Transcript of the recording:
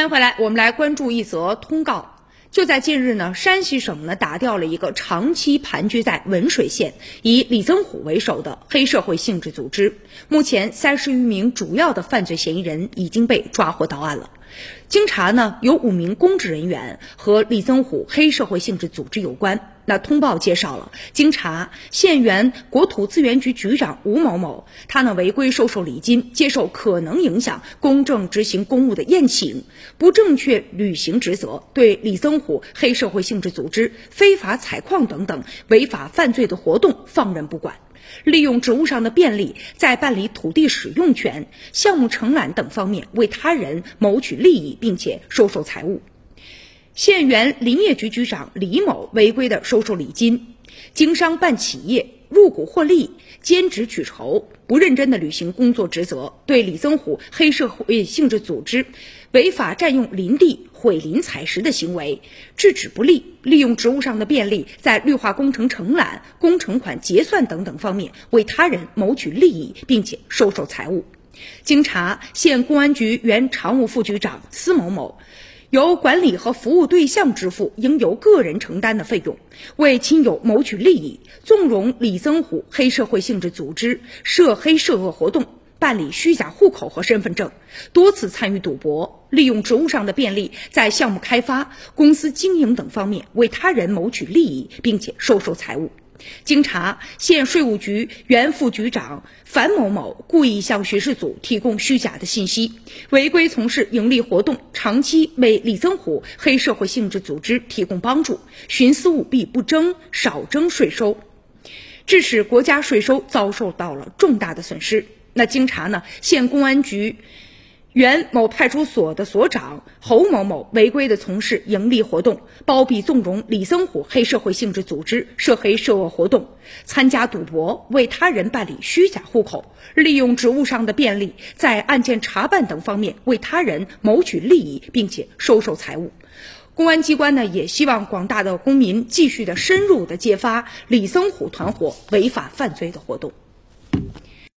欢迎回来，我们来关注一则通告。就在近日呢，山西省呢打掉了一个长期盘踞在文水县、以李增虎为首的黑社会性质组织。目前，三十余名主要的犯罪嫌疑人已经被抓获到案了。经查呢，有五名公职人员和李增虎黑社会性质组织有关。那通报介绍了，经查，县原国土资源局局长吴某某，他呢违规收受礼金，接受可能影响公正执行公务的宴请，不正确履行职责，对李增虎黑社会性质组织非法采矿等等违法犯罪的活动放任不管。利用职务上的便利，在办理土地使用权、项目承揽等方面为他人谋取利益，并且收受财物。县原林业局局长李某违规的收受礼金，经商办企业，入股获利，兼职取酬，不认真的履行工作职责，对李增虎黑社会性质组织违法占用林地、毁林采石的行为制止不力，利用职务上的便利，在绿化工程承揽、工程款结算等等方面为他人谋取利益，并且收受财物。经查，县公安局原常务副局长司某某。由管理和服务对象支付应由个人承担的费用，为亲友谋取利益，纵容李增虎黑社会性质组织涉黑涉恶活动，办理虚假户口和身份证，多次参与赌博，利用职务上的便利，在项目开发、公司经营等方面为他人谋取利益，并且收受财物。经查，县税务局原副局长樊某某故意向巡视组提供虚假的信息，违规从事盈利活动，长期为李增虎黑社会性质组织提供帮助，徇私舞弊，不征少征税收，致使国家税收遭受到了重大的损失。那经查呢，县公安局。原某派出所的所长侯某某违规的从事盈利活动，包庇纵容李增虎黑社会性质组织涉黑涉恶活动，参加赌博，为他人办理虚假户口，利用职务上的便利，在案件查办等方面为他人谋取利益，并且收受财物。公安机关呢，也希望广大的公民继续的深入的揭发李增虎团伙违法犯罪的活动。